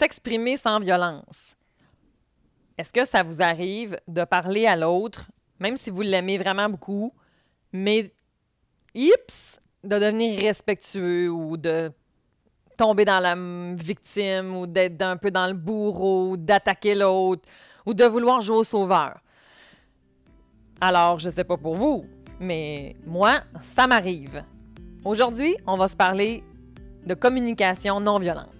s'exprimer sans violence. Est-ce que ça vous arrive de parler à l'autre, même si vous l'aimez vraiment beaucoup, mais ips, de devenir respectueux ou de tomber dans la victime ou d'être un peu dans le bourreau, d'attaquer l'autre ou de vouloir jouer au sauveur? Alors, je sais pas pour vous, mais moi, ça m'arrive. Aujourd'hui, on va se parler de communication non violente.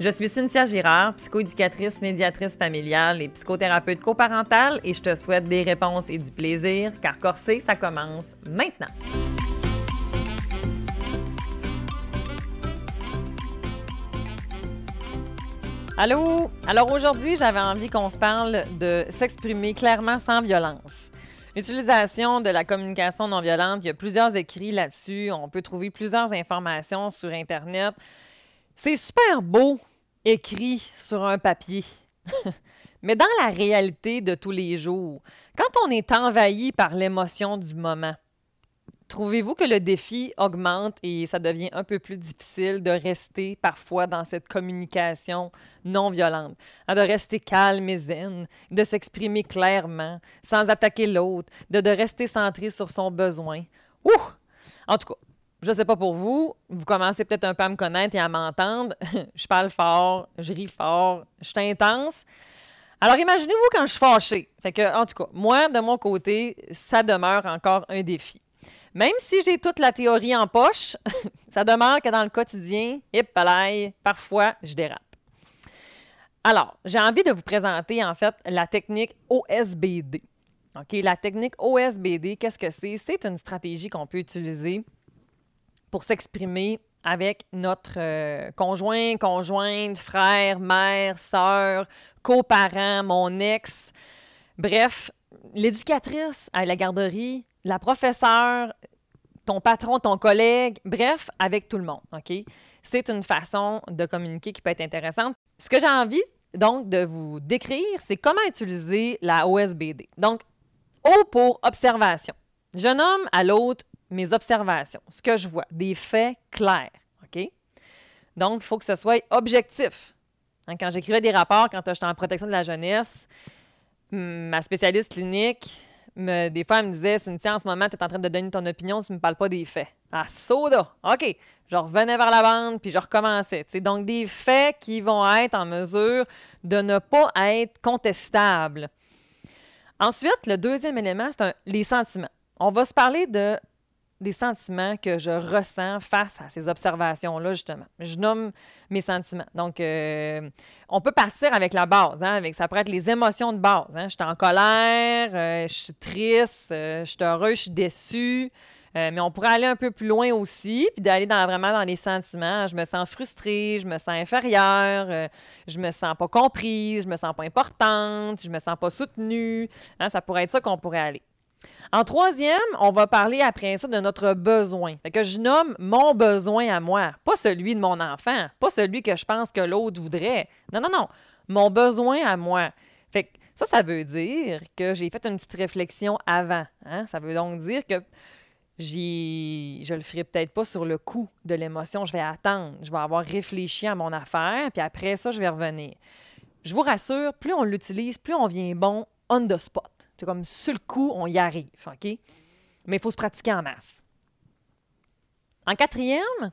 Je suis Cynthia Girard, psychoéducatrice, médiatrice familiale et psychothérapeute coparentale et je te souhaite des réponses et du plaisir car Corsé, ça commence maintenant. Allô? Alors aujourd'hui, j'avais envie qu'on se parle de s'exprimer clairement sans violence. Utilisation de la communication non violente, il y a plusieurs écrits là-dessus. On peut trouver plusieurs informations sur Internet. C'est super beau écrit sur un papier. Mais dans la réalité de tous les jours, quand on est envahi par l'émotion du moment, trouvez-vous que le défi augmente et ça devient un peu plus difficile de rester parfois dans cette communication non violente, hein, de rester calme et zen, de s'exprimer clairement, sans attaquer l'autre, de, de rester centré sur son besoin? Ouh! En tout cas, je sais pas pour vous, vous commencez peut-être un peu à me connaître et à m'entendre. je parle fort, je ris fort, je suis intense. Alors imaginez-vous quand je suis fâchée. Fait que, en tout cas, moi, de mon côté, ça demeure encore un défi. Même si j'ai toute la théorie en poche, ça demeure que dans le quotidien, hip parfois, je dérape. Alors, j'ai envie de vous présenter en fait la technique OSBD. OK, la technique OSBD, qu'est-ce que c'est? C'est une stratégie qu'on peut utiliser pour s'exprimer avec notre euh, conjoint, conjointe, frère, mère, sœur, coparent, mon ex. Bref, l'éducatrice à la garderie, la professeure, ton patron, ton collègue, bref, avec tout le monde, OK? C'est une façon de communiquer qui peut être intéressante. Ce que j'ai envie, donc, de vous décrire, c'est comment utiliser la OSBD. Donc, O pour observation. Je nomme à l'autre mes observations, ce que je vois, des faits clairs. OK? Donc, il faut que ce soit objectif. Hein, quand j'écrivais des rapports, quand j'étais en protection de la jeunesse, ma spécialiste clinique, me, des fois, elle me disait Cynthia, en ce moment, tu es en train de donner ton opinion, tu ne me parles pas des faits. Ah, soda! OK. Je revenais vers la bande, puis je recommençais. C'est donc des faits qui vont être en mesure de ne pas être contestables. Ensuite, le deuxième élément, c'est les sentiments. On va se parler de des sentiments que je ressens face à ces observations-là, justement. Je nomme mes sentiments. Donc, euh, on peut partir avec la base, hein, avec, ça pourrait être les émotions de base. Hein. Je suis en colère, euh, je suis triste, euh, je suis heureux, je suis déçu. mais on pourrait aller un peu plus loin aussi, puis d'aller dans, vraiment dans les sentiments. Je me sens frustrée, je me sens inférieure, je me sens pas comprise, je me sens pas importante, je me sens pas soutenue. Hein, ça pourrait être ça qu'on pourrait aller. En troisième, on va parler après ça de notre besoin. Fait que je nomme mon besoin à moi, pas celui de mon enfant, pas celui que je pense que l'autre voudrait. Non, non, non. Mon besoin à moi. Fait que ça, ça veut dire que j'ai fait une petite réflexion avant. Hein. Ça veut donc dire que j'ai, je le ferai peut-être pas sur le coup de l'émotion. Je vais attendre. Je vais avoir réfléchi à mon affaire, puis après ça, je vais revenir. Je vous rassure, plus on l'utilise, plus on vient bon on the spot. C'est comme sur le coup, on y arrive, OK? Mais il faut se pratiquer en masse. En quatrième,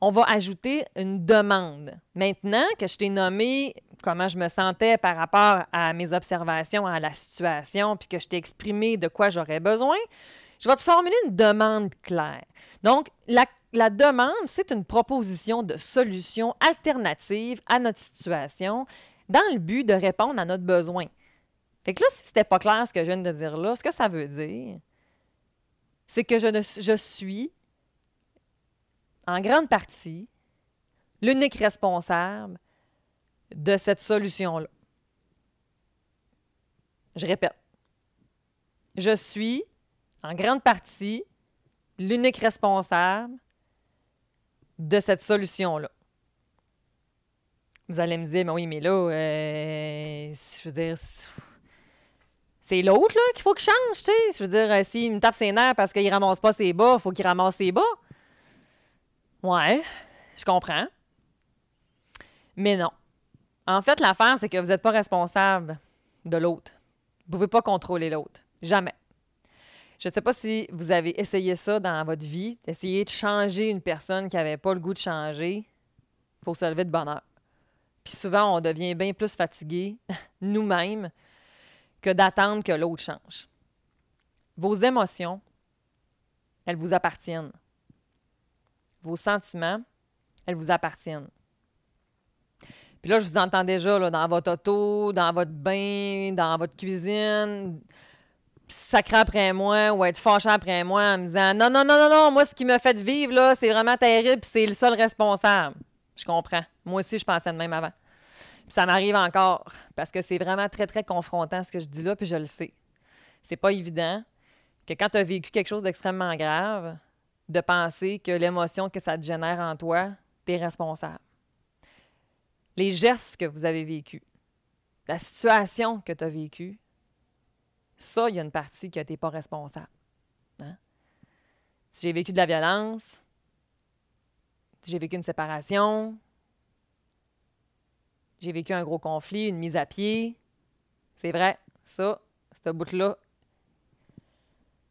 on va ajouter une demande. Maintenant que je t'ai nommé comment je me sentais par rapport à mes observations, à la situation, puis que je t'ai exprimé de quoi j'aurais besoin, je vais te formuler une demande claire. Donc, la, la demande, c'est une proposition de solution alternative à notre situation dans le but de répondre à notre besoin. Fait que là, si c'était pas clair ce que je viens de dire là, ce que ça veut dire, c'est que je, ne, je suis, en grande partie, l'unique responsable de cette solution-là. Je répète. Je suis, en grande partie, l'unique responsable de cette solution-là. Vous allez me dire, mais oui, mais là, euh, je veux dire, c'est l'autre là qu'il faut qu'il change, tu sais. Je veux dire, euh, s'il me tape ses nerfs parce qu'il ramasse pas ses bas, il faut qu'il ramasse ses bas. Ouais, je comprends. Mais non. En fait, l'affaire, c'est que vous n'êtes pas responsable de l'autre. Vous ne pouvez pas contrôler l'autre. Jamais. Je ne sais pas si vous avez essayé ça dans votre vie, d'essayer de changer une personne qui n'avait pas le goût de changer. Il faut se lever de bonheur. Puis souvent, on devient bien plus fatigué, nous-mêmes, que d'attendre que l'autre change. Vos émotions, elles vous appartiennent. Vos sentiments, elles vous appartiennent. Puis là, je vous entends déjà là, dans votre auto, dans votre bain, dans votre cuisine, sacrer après moi ou être fâché après moi en me disant Non, non, non, non, non, moi, ce qui me fait vivre, là, c'est vraiment terrible, c'est le seul responsable. Je comprends. Moi aussi, je pensais de même avant. Ça m'arrive encore parce que c'est vraiment très, très confrontant ce que je dis là, puis je le sais. C'est pas évident que quand tu as vécu quelque chose d'extrêmement grave, de penser que l'émotion que ça te génère en toi, tu es responsable. Les gestes que vous avez vécus, la situation que tu as vécue, ça, il y a une partie que tu n'es pas responsable. Hein? Si j'ai vécu de la violence, si j'ai vécu une séparation, j'ai vécu un gros conflit, une mise à pied. C'est vrai, ça, ce bout-là,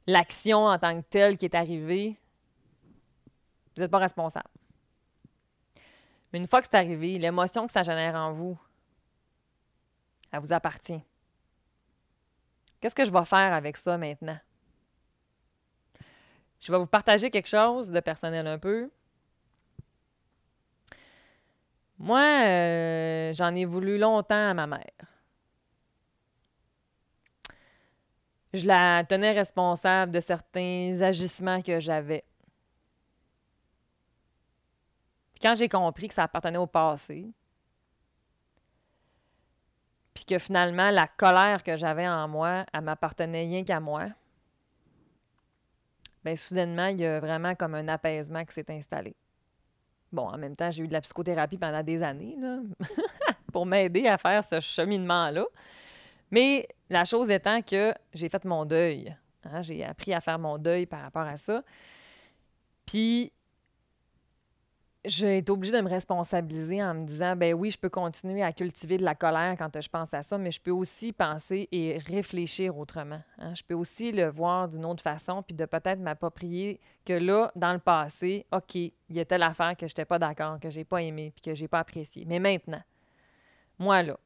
l'action en tant que telle qui est arrivée, vous n'êtes pas responsable. Mais une fois que c'est arrivé, l'émotion que ça génère en vous, elle vous appartient. Qu'est-ce que je vais faire avec ça maintenant? Je vais vous partager quelque chose de personnel un peu. Moi, euh, j'en ai voulu longtemps à ma mère. Je la tenais responsable de certains agissements que j'avais. Puis quand j'ai compris que ça appartenait au passé, puis que finalement la colère que j'avais en moi, elle m'appartenait rien qu'à moi, bien soudainement, il y a vraiment comme un apaisement qui s'est installé. Bon, en même temps, j'ai eu de la psychothérapie pendant des années pour m'aider à faire ce cheminement-là. Mais la chose étant que j'ai fait mon deuil. Hein, j'ai appris à faire mon deuil par rapport à ça. Puis j'ai été obligée de me responsabiliser en me disant ben oui, je peux continuer à cultiver de la colère quand je pense à ça, mais je peux aussi penser et réfléchir autrement. Hein. Je peux aussi le voir d'une autre façon, puis de peut-être m'approprier que là, dans le passé, OK, il y a telle affaire que je n'étais pas d'accord, que j'ai pas aimé, puis que j'ai pas apprécié. Mais maintenant, moi là,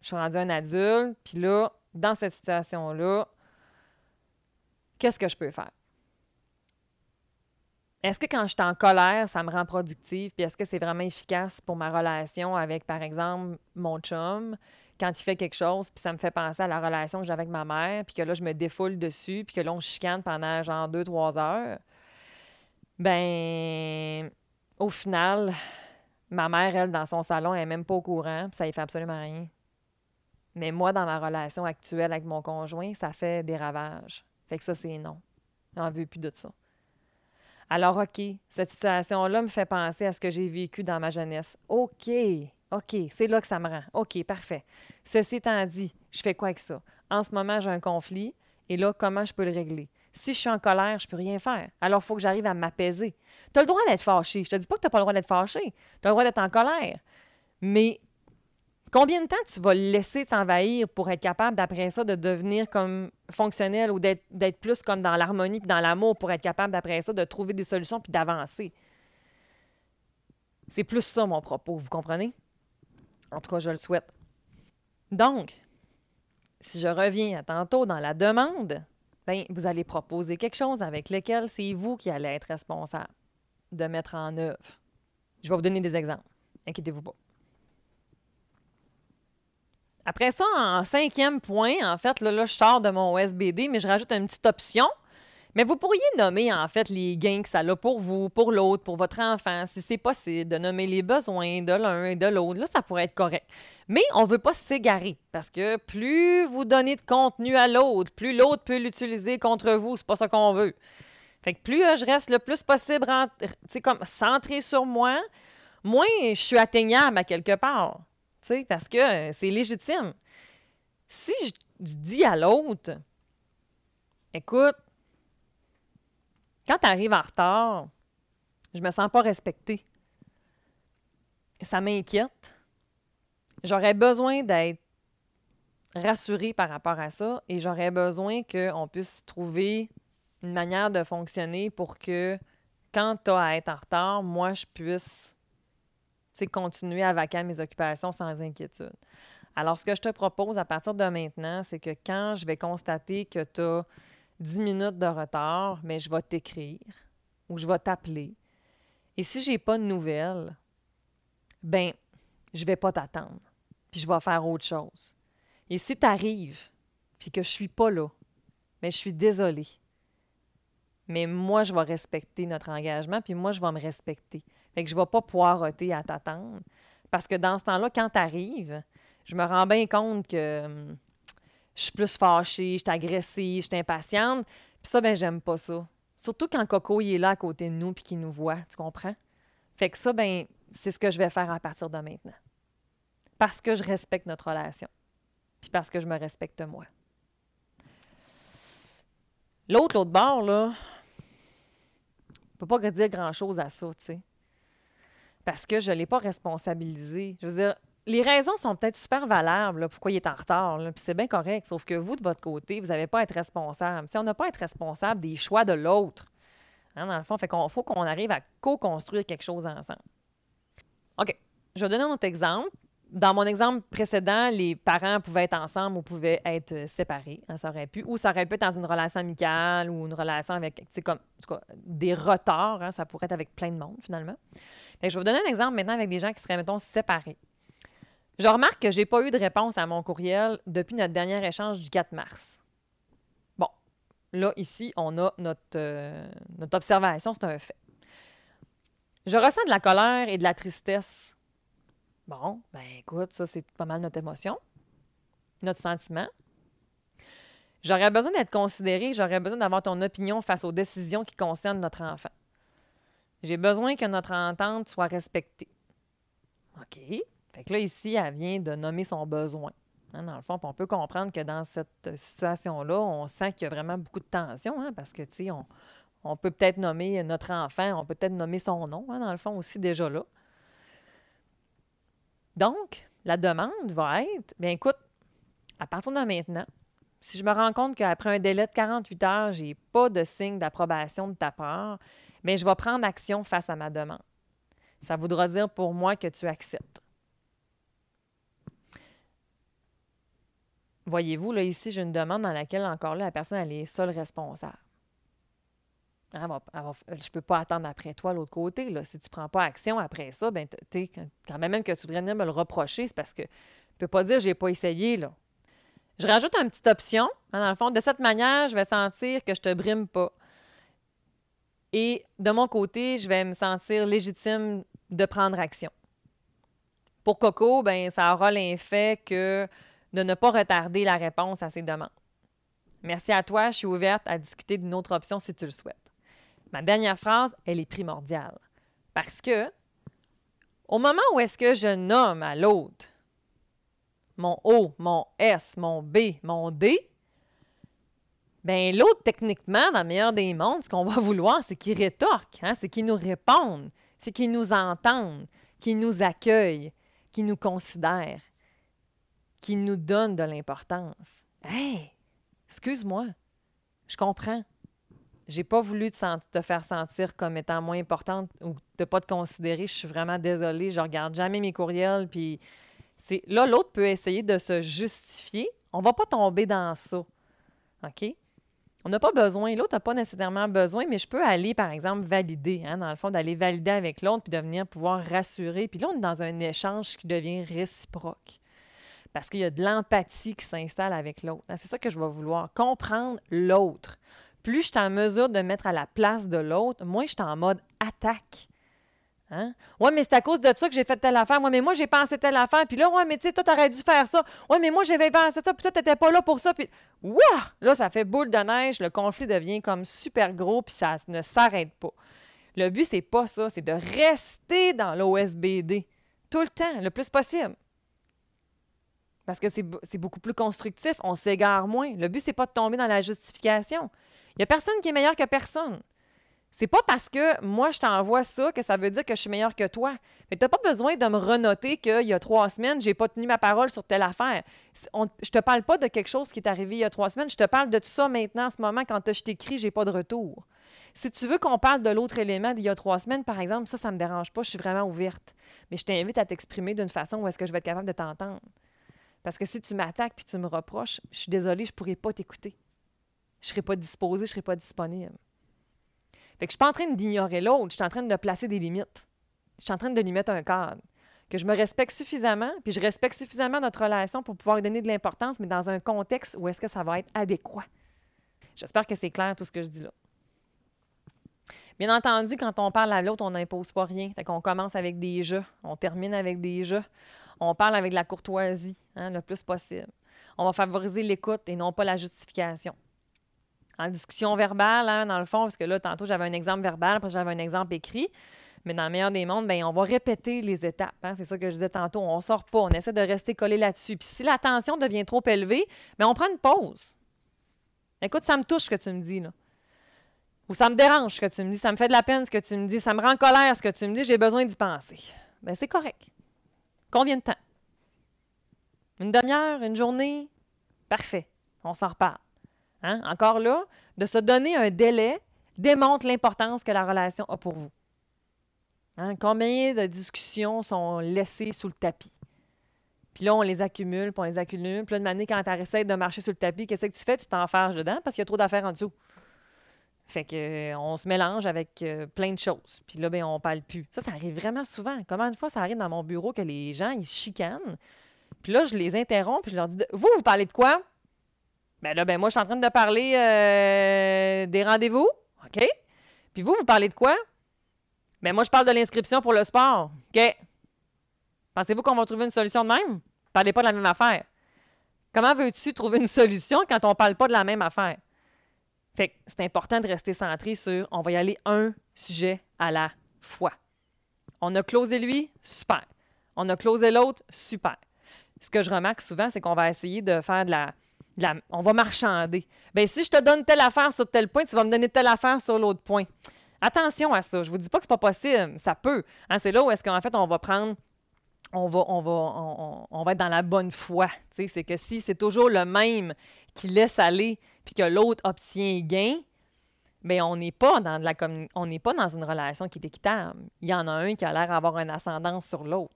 je suis rendue un adulte, puis là, dans cette situation-là, qu'est-ce que je peux faire? Est-ce que quand je suis en colère, ça me rend productive? Puis est-ce que c'est vraiment efficace pour ma relation avec, par exemple, mon chum, quand il fait quelque chose, puis ça me fait penser à la relation que j'ai avec ma mère, puis que là, je me défoule dessus, puis que là, on chicane pendant genre deux, trois heures? Ben, au final, ma mère, elle, dans son salon, elle n'est même pas au courant, puis ça y fait absolument rien. Mais moi, dans ma relation actuelle avec mon conjoint, ça fait des ravages. Fait que ça, c'est non. J'en veux plus de ça. Alors, OK, cette situation-là me fait penser à ce que j'ai vécu dans ma jeunesse. OK, OK, c'est là que ça me rend. OK, parfait. Ceci étant dit, je fais quoi avec ça? En ce moment, j'ai un conflit et là, comment je peux le régler? Si je suis en colère, je ne peux rien faire. Alors, il faut que j'arrive à m'apaiser. Tu as le droit d'être fâché. Je te dis pas que tu n'as pas le droit d'être fâché. Tu as le droit d'être en colère. Mais Combien de temps tu vas laisser t'envahir pour être capable, d'après ça, de devenir comme fonctionnel ou d'être plus comme dans l'harmonie et dans l'amour pour être capable, d'après ça, de trouver des solutions puis d'avancer? C'est plus ça mon propos, vous comprenez? En tout cas, je le souhaite. Donc, si je reviens à tantôt dans la demande, ben, vous allez proposer quelque chose avec lequel c'est vous qui allez être responsable de mettre en œuvre. Je vais vous donner des exemples. Inquiétez-vous pas. Après ça, en cinquième point, en fait, là, je sors de mon SBD, mais je rajoute une petite option. Mais vous pourriez nommer, en fait, les gains que ça a pour vous, pour l'autre, pour votre enfant, si c'est possible, de nommer les besoins de l'un et de l'autre. Là, ça pourrait être correct. Mais on ne veut pas s'égarer parce que plus vous donnez de contenu à l'autre, plus l'autre peut l'utiliser contre vous. C'est pas ça qu'on veut. Fait que plus euh, je reste le plus possible comme centré sur moi, moins je suis atteignable à quelque part. Parce que euh, c'est légitime. Si je dis à l'autre, écoute, quand tu arrives en retard, je me sens pas respectée. Ça m'inquiète. J'aurais besoin d'être rassurée par rapport à ça et j'aurais besoin qu'on puisse trouver une manière de fonctionner pour que quand tu as à être en retard, moi, je puisse continuer à vaquer mes occupations sans inquiétude. Alors, ce que je te propose à partir de maintenant, c'est que quand je vais constater que tu as 10 minutes de retard, mais je vais t'écrire ou je vais t'appeler. Et si je n'ai pas de nouvelles, ben, je vais pas t'attendre. Puis je vais faire autre chose. Et si tu arrives, puis que je suis pas là, mais je suis désolée. Mais moi, je vais respecter notre engagement, puis moi, je vais me respecter. Fait que je ne vais pas poireauter à t'attendre. Parce que dans ce temps-là, quand tu arrives, je me rends bien compte que hum, je suis plus fâchée, je suis agressive, je suis impatiente. Puis ça, ben j'aime pas ça. Surtout quand Coco il est là à côté de nous puis qu'il nous voit, tu comprends? Fait que ça, ben c'est ce que je vais faire à partir de maintenant. Parce que je respecte notre relation. Puis parce que je me respecte moi. L'autre, l'autre bord, là, ne peut pas dire grand-chose à ça, tu sais. Parce que je ne l'ai pas responsabilisé. Je veux dire, les raisons sont peut-être super valables, pourquoi il est en retard, puis c'est bien correct, sauf que vous, de votre côté, vous n'avez pas à être responsable. Si on n'a pas à être responsable des choix de l'autre. Hein, dans le fond, fait faut qu'on arrive à co-construire quelque chose ensemble. OK. Je vais donner un autre exemple. Dans mon exemple précédent, les parents pouvaient être ensemble ou pouvaient être euh, séparés. Hein, ça aurait pu. Ou ça aurait pu être dans une relation amicale ou une relation avec, comme, des retards. Hein, ça pourrait être avec plein de monde, finalement. je vais vous donner un exemple maintenant avec des gens qui seraient, mettons, séparés. Je remarque que je n'ai pas eu de réponse à mon courriel depuis notre dernier échange du 4 mars. Bon, là, ici, on a euh, notre observation, c'est un fait. Je ressens de la colère et de la tristesse Bon, ben écoute, ça, c'est pas mal notre émotion, notre sentiment. J'aurais besoin d'être considéré, j'aurais besoin d'avoir ton opinion face aux décisions qui concernent notre enfant. J'ai besoin que notre entente soit respectée. OK? Fait que là, ici, elle vient de nommer son besoin. Hein, dans le fond, on peut comprendre que dans cette situation-là, on sent qu'il y a vraiment beaucoup de tension, hein, parce que, tu sais, on, peut peut-être nommer notre enfant, on peut peut-être nommer son nom, hein, dans le fond, aussi déjà là. Donc, la demande va être, bien écoute, à partir de maintenant, si je me rends compte qu'après un délai de 48 heures, je n'ai pas de signe d'approbation de ta part, bien, je vais prendre action face à ma demande. Ça voudra dire pour moi que tu acceptes. Voyez-vous, là, ici, j'ai une demande dans laquelle, encore là, la personne, elle est seule responsable. Je ne peux pas attendre après toi l'autre côté. Là. Si tu ne prends pas action après ça, ben, quand même, que tu voudrais venir me le reprocher, c'est parce que tu ne peux pas dire j'ai pas essayé. Là. Je rajoute une petite option. Hein, dans le fond, de cette manière, je vais sentir que je ne te brime pas. Et de mon côté, je vais me sentir légitime de prendre action. Pour Coco, ben, ça aura l'effet que de ne pas retarder la réponse à ses demandes. Merci à toi, je suis ouverte à discuter d'une autre option si tu le souhaites. Ma dernière phrase, elle est primordiale. Parce que, au moment où est-ce que je nomme à l'autre mon O, mon S, mon B, mon D, ben l'autre, techniquement, dans le meilleur des mondes, ce qu'on va vouloir, c'est qu'il rétorque, hein, c'est qu'il nous réponde, c'est qu'il nous entende, qu'il nous accueille, qu'il nous considère, qu'il nous donne de l'importance. Hey, excuse-moi, je comprends j'ai pas voulu te, faire sentir comme étant moins importante ou de pas te considérer. Je suis vraiment désolée. Je regarde jamais mes courriels. Puis là, l'autre peut essayer de se justifier. On va pas tomber dans ça. OK? On n'a pas besoin. L'autre n'a pas nécessairement besoin, mais je peux aller, par exemple, valider. Hein, dans le fond, d'aller valider avec l'autre puis de venir pouvoir rassurer. Puis là, on est dans un échange qui devient réciproque. Parce qu'il y a de l'empathie qui s'installe avec l'autre. Hein, c'est ça que je vais vouloir. Comprendre l'autre plus je suis en mesure de mettre à la place de l'autre, moins je suis en mode attaque. Hein? Ouais, mais c'est à cause de ça que j'ai fait telle affaire. Ouais, mais moi, j'ai pensé telle affaire. Puis là, ouais, mais tu sais, toi, t'aurais dû faire ça. Ouais, mais moi, j'avais pensé ça. Puis toi, t'étais pas là pour ça. Puis, wouah! Là, ça fait boule de neige. Le conflit devient comme super gros. Puis ça ne s'arrête pas. Le but, c'est pas ça. C'est de rester dans l'OSBD. Tout le temps, le plus possible. Parce que c'est beaucoup plus constructif. On s'égare moins. Le but, c'est pas de tomber dans la justification. Il n'y a personne qui est meilleur que personne. C'est pas parce que moi, je t'envoie ça que ça veut dire que je suis meilleur que toi. Mais tu n'as pas besoin de me renoter qu'il y a trois semaines, j'ai pas tenu ma parole sur telle affaire. Je je te parle pas de quelque chose qui est arrivé il y a trois semaines. Je te parle de tout ça maintenant, en ce moment, quand je t'écris, j'ai pas de retour. Si tu veux qu'on parle de l'autre élément d'il y a trois semaines, par exemple, ça, ça me dérange pas. Je suis vraiment ouverte. Mais je t'invite à t'exprimer d'une façon où est-ce que je vais être capable de t'entendre. Parce que si tu m'attaques puis tu me reproches, je suis désolée, je pourrais pas t'écouter. Je serai pas disposée, je serai pas disponible. Fait que je suis pas en train d'ignorer l'autre, je suis en train de placer des limites. Je suis en train de lui mettre un cadre. Que je me respecte suffisamment, puis je respecte suffisamment notre relation pour pouvoir lui donner de l'importance, mais dans un contexte où est-ce que ça va être adéquat. J'espère que c'est clair tout ce que je dis là. Bien entendu, quand on parle à l'autre, on n'impose pas rien. Fait qu'on commence avec des jeux, on termine avec des jeux. On parle avec de la courtoisie, hein, le plus possible. On va favoriser l'écoute et non pas la justification en discussion verbale, hein, dans le fond, parce que là, tantôt, j'avais un exemple verbal, après, j'avais un exemple écrit. Mais dans le meilleur des mondes, bien, on va répéter les étapes. Hein. c'est ça que je disais tantôt. On ne sort pas. On essaie de rester collé là-dessus. Puis si la tension devient trop élevée, bien, on prend une pause. Écoute, ça me touche ce que tu me dis. Là. Ou ça me dérange ce que tu me dis. Ça me fait de la peine ce que tu me dis. Ça me rend en colère ce que tu me dis. J'ai besoin d'y penser. Bien, c'est correct. Combien de temps? Une demi-heure? Une journée? Parfait. On s'en reparle. Hein? Encore là, de se donner un délai démontre l'importance que la relation a pour vous. Hein? Combien de discussions sont laissées sous le tapis? Puis là, on les accumule, puis on les accumule. Puis là, de manière, quand tu essaies de marcher sur le tapis, qu'est-ce que tu fais? Tu t'enferges dedans parce qu'il y a trop d'affaires en dessous. Fait que euh, on se mélange avec euh, plein de choses. Puis là, ben, on parle plus. Ça, ça arrive vraiment souvent. Comment une fois ça arrive dans mon bureau que les gens, ils chicanent. Puis là, je les interromps, puis je leur dis Vous, vous parlez de quoi? Ben là, ben moi, je suis en train de parler euh, des rendez-vous. OK? Puis vous, vous parlez de quoi? Ben moi, je parle de l'inscription pour le sport. OK? Pensez-vous qu'on va trouver une solution de même? Parlez pas de la même affaire. Comment veux-tu trouver une solution quand on parle pas de la même affaire? Fait que c'est important de rester centré sur on va y aller un sujet à la fois. On a closé lui, super. On a closé l'autre, super. Ce que je remarque souvent, c'est qu'on va essayer de faire de la, on va marchander. Bien, si je te donne telle affaire sur tel point, tu vas me donner telle affaire sur l'autre point. Attention à ça. Je ne vous dis pas que ce n'est pas possible. Ça peut. Hein, c'est là où est-ce qu'en fait, on va prendre on va, être dans la bonne foi. C'est que si c'est toujours le même qui laisse aller puis que l'autre obtient gain, bien, on n'est pas dans de la on n'est pas dans une relation qui est équitable. Il y en a un qui a l'air d'avoir un ascendance sur l'autre.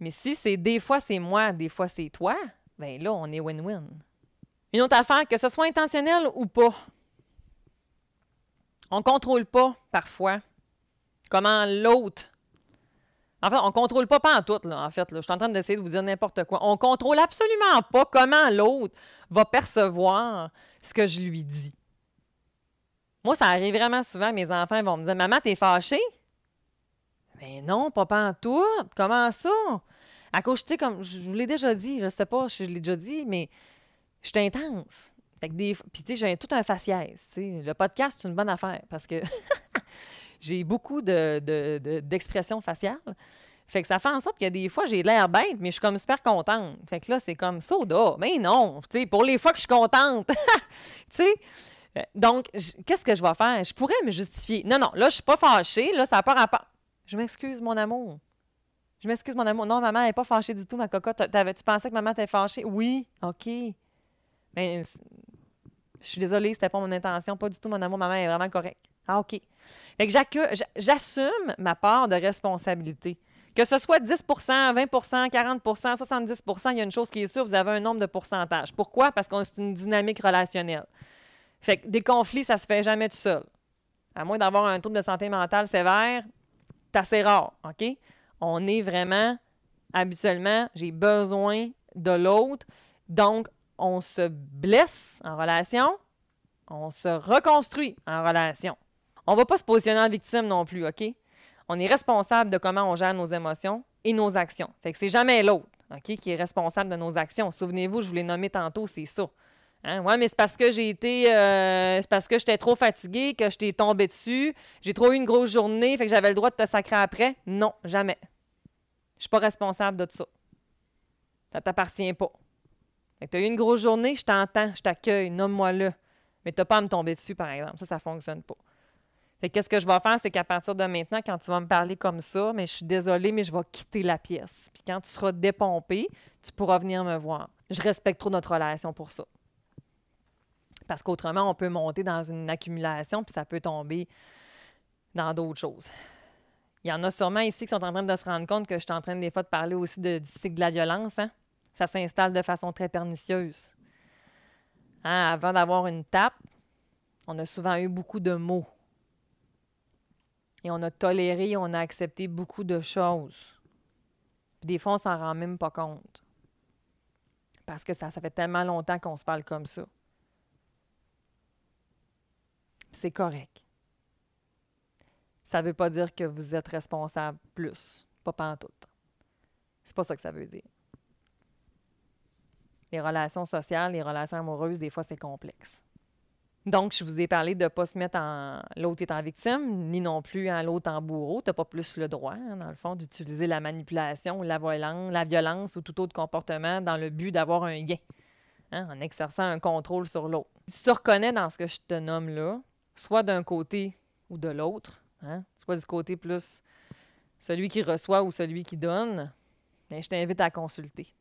Mais si c'est des fois c'est moi, des fois c'est toi, bien là, on est win-win. Une autre affaire, que ce soit intentionnel ou pas, on ne contrôle pas parfois comment l'autre. En fait, on ne contrôle pas, pas en tout, là, en fait. Je suis en train d'essayer de vous dire n'importe quoi. On ne contrôle absolument pas comment l'autre va percevoir ce que je lui dis. Moi, ça arrive vraiment souvent. Mes enfants vont me dire Maman, t'es fâchée? Mais non, pas, pas en tout. Comment ça? À cause, tu sais, comme je vous l'ai déjà dit, je ne sais pas si je l'ai déjà dit, mais je suis intense. Fait que des, puis tu sais, j'ai tout un faciès. Le podcast, c'est une bonne affaire parce que j'ai beaucoup d'expressions de, faciales. Fait que ça fait en sorte que des fois, j'ai l'air bête, mais je suis comme super contente. Fait que là, c'est comme soda. Mais non, tu sais, pour les fois que je suis contente. tu sais, euh, donc, qu'est-ce que je vais faire? Je pourrais me justifier. Non, non, là, je suis pas fâchée. Là, ça n'a pas rapport. Je m'excuse, mon amour. Je m'excuse, mon amour. Non, maman n'est pas fâchée du tout, ma cocotte. Tu pensais que maman était fâchée? Oui, OK. Mais je suis désolée, c'était pas mon intention, pas du tout, mon amour, ma mère est vraiment correcte. Ah, OK. Fait que j'assume ma part de responsabilité. Que ce soit 10% 20% 40% 70 il y a une chose qui est sûre, vous avez un nombre de pourcentages. Pourquoi? Parce que c'est une dynamique relationnelle. Fait que des conflits, ça se fait jamais tout seul. À moins d'avoir un trouble de santé mentale sévère, c'est assez rare, OK? On est vraiment, habituellement, j'ai besoin de l'autre. Donc, on se blesse en relation, on se reconstruit en relation. On va pas se positionner en victime non plus, OK? on est responsable de comment on gère nos émotions et nos actions. Fait que c'est jamais l'autre, OK, qui est responsable de nos actions. Souvenez-vous, je vous l'ai nommé tantôt, c'est ça. Hein? Ouais, mais c'est parce que j'ai été. Euh, parce que j'étais trop fatiguée, que je t'ai tombé dessus. J'ai trop eu une grosse journée, fait que j'avais le droit de te sacrer après. Non, jamais. Je suis pas responsable de ça. Ça t'appartient pas. Fait que as eu une grosse journée, je t'entends, je t'accueille, nomme-moi là. Mais t'as pas à me tomber dessus, par exemple. Ça, ça fonctionne pas. Qu'est-ce que je vais faire, c'est qu'à partir de maintenant, quand tu vas me parler comme ça, mais je suis désolée, mais je vais quitter la pièce. Puis quand tu seras dépompé, tu pourras venir me voir. Je respecte trop notre relation pour ça. Parce qu'autrement, on peut monter dans une accumulation, puis ça peut tomber dans d'autres choses. Il y en a sûrement ici qui sont en train de se rendre compte que je suis en train des fois de parler aussi du cycle de la violence. Hein? Ça s'installe de façon très pernicieuse. Hein, avant d'avoir une tape, on a souvent eu beaucoup de mots et on a toléré, on a accepté beaucoup de choses. Puis des fois, on s'en rend même pas compte. Parce que ça, ça fait tellement longtemps qu'on se parle comme ça. C'est correct. Ça ne veut pas dire que vous êtes responsable plus. Pas pantoute. C'est pas ça que ça veut dire. Les relations sociales, les relations amoureuses, des fois, c'est complexe. Donc, je vous ai parlé de ne pas se mettre en. L'autre en victime, ni non plus en l'autre en bourreau. Tu n'as pas plus le droit, hein, dans le fond, d'utiliser la manipulation, la violence, la violence ou tout autre comportement dans le but d'avoir un gain, hein, en exerçant un contrôle sur l'autre. Tu te reconnais dans ce que je te nomme là, soit d'un côté ou de l'autre, hein, soit du côté plus celui qui reçoit ou celui qui donne, bien, je t'invite à consulter.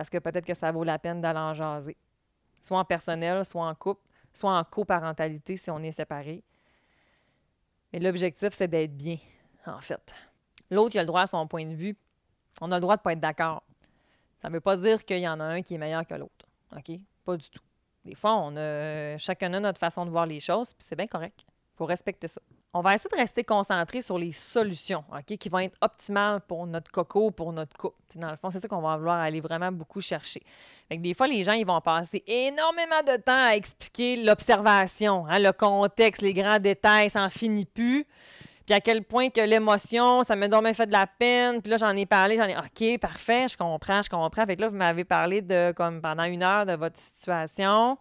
Parce que peut-être que ça vaut la peine d'aller en jaser. Soit en personnel, soit en couple soit en coparentalité si on est séparés. Mais l'objectif, c'est d'être bien, en fait. L'autre, il a le droit à son point de vue. On a le droit de ne pas être d'accord. Ça ne veut pas dire qu'il y en a un qui est meilleur que l'autre. OK? Pas du tout. Des fois, on a chacun a notre façon de voir les choses, puis c'est bien correct. Il faut respecter ça on va essayer de rester concentré sur les solutions, OK, qui vont être optimales pour notre coco, pour notre couple. Dans le fond, c'est ça qu'on va vouloir aller vraiment beaucoup chercher. Fait des fois, les gens, ils vont passer énormément de temps à expliquer l'observation, hein, le contexte, les grands détails, ça n'en finit plus. Puis à quel point que l'émotion, ça m'a dormi fait de la peine. Puis là, j'en ai parlé, j'en ai OK, parfait, je comprends, je comprends. Fait que là, vous m'avez parlé de comme pendant une heure de votre situation.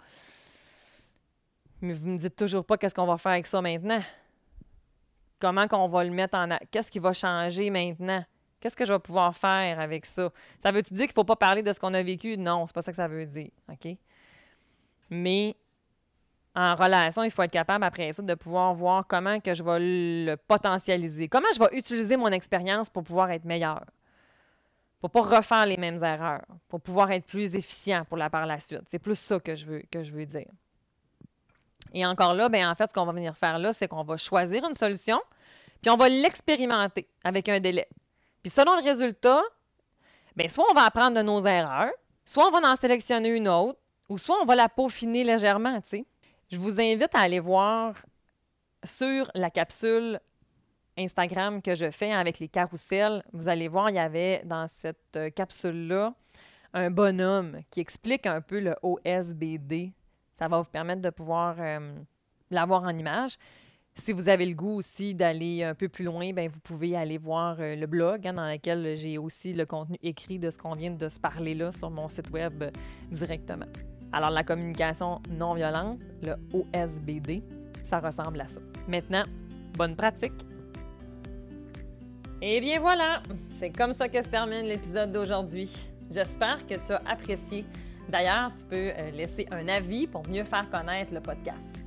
Mais vous me dites toujours pas qu'est-ce qu'on va faire avec ça maintenant. Comment qu'on va le mettre en... Qu'est-ce qui va changer maintenant? Qu'est-ce que je vais pouvoir faire avec ça? Ça veut-tu dire qu'il ne faut pas parler de ce qu'on a vécu? Non, c'est pas ça que ça veut dire. OK? Mais en relation, il faut être capable après ça de pouvoir voir comment que je vais le potentialiser. Comment je vais utiliser mon expérience pour pouvoir être meilleur? Pour ne pas refaire les mêmes erreurs. Pour pouvoir être plus efficient pour la par la suite. C'est plus ça que je veux, que je veux dire. Et encore là, ben en fait, ce qu'on va venir faire là, c'est qu'on va choisir une solution, puis on va l'expérimenter avec un délai. Puis selon le résultat, bien, soit on va apprendre de nos erreurs, soit on va en sélectionner une autre, ou soit on va la peaufiner légèrement. Je vous invite à aller voir sur la capsule Instagram que je fais avec les carousels. Vous allez voir, il y avait dans cette euh, capsule-là un bonhomme qui explique un peu le OSBD, ça va vous permettre de pouvoir euh, l'avoir en image. Si vous avez le goût aussi d'aller un peu plus loin, bien, vous pouvez aller voir euh, le blog hein, dans lequel j'ai aussi le contenu écrit de ce qu'on vient de se parler là sur mon site web euh, directement. Alors, la communication non violente, le OSBD, ça ressemble à ça. Maintenant, bonne pratique! Et bien voilà, c'est comme ça que se termine l'épisode d'aujourd'hui. J'espère que tu as apprécié D'ailleurs, tu peux euh, laisser un avis pour mieux faire connaître le podcast.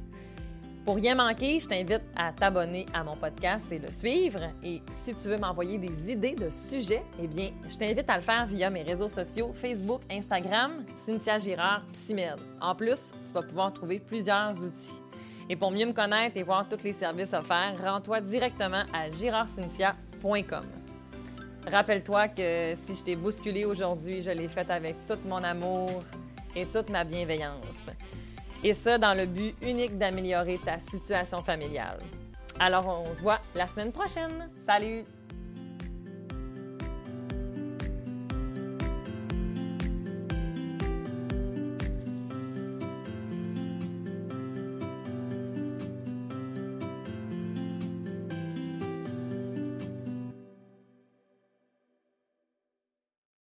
Pour rien manquer, je t'invite à t'abonner à mon podcast et le suivre. Et si tu veux m'envoyer des idées de sujets, eh bien, je t'invite à le faire via mes réseaux sociaux Facebook, Instagram, Cynthia Girard, Psymed. En plus, tu vas pouvoir trouver plusieurs outils. Et pour mieux me connaître et voir tous les services offerts, rends-toi directement à girardcynthia.com. Rappelle-toi que si je t'ai bousculé aujourd'hui, je l'ai fait avec tout mon amour et toute ma bienveillance. Et ça dans le but unique d'améliorer ta situation familiale. Alors on se voit la semaine prochaine. Salut!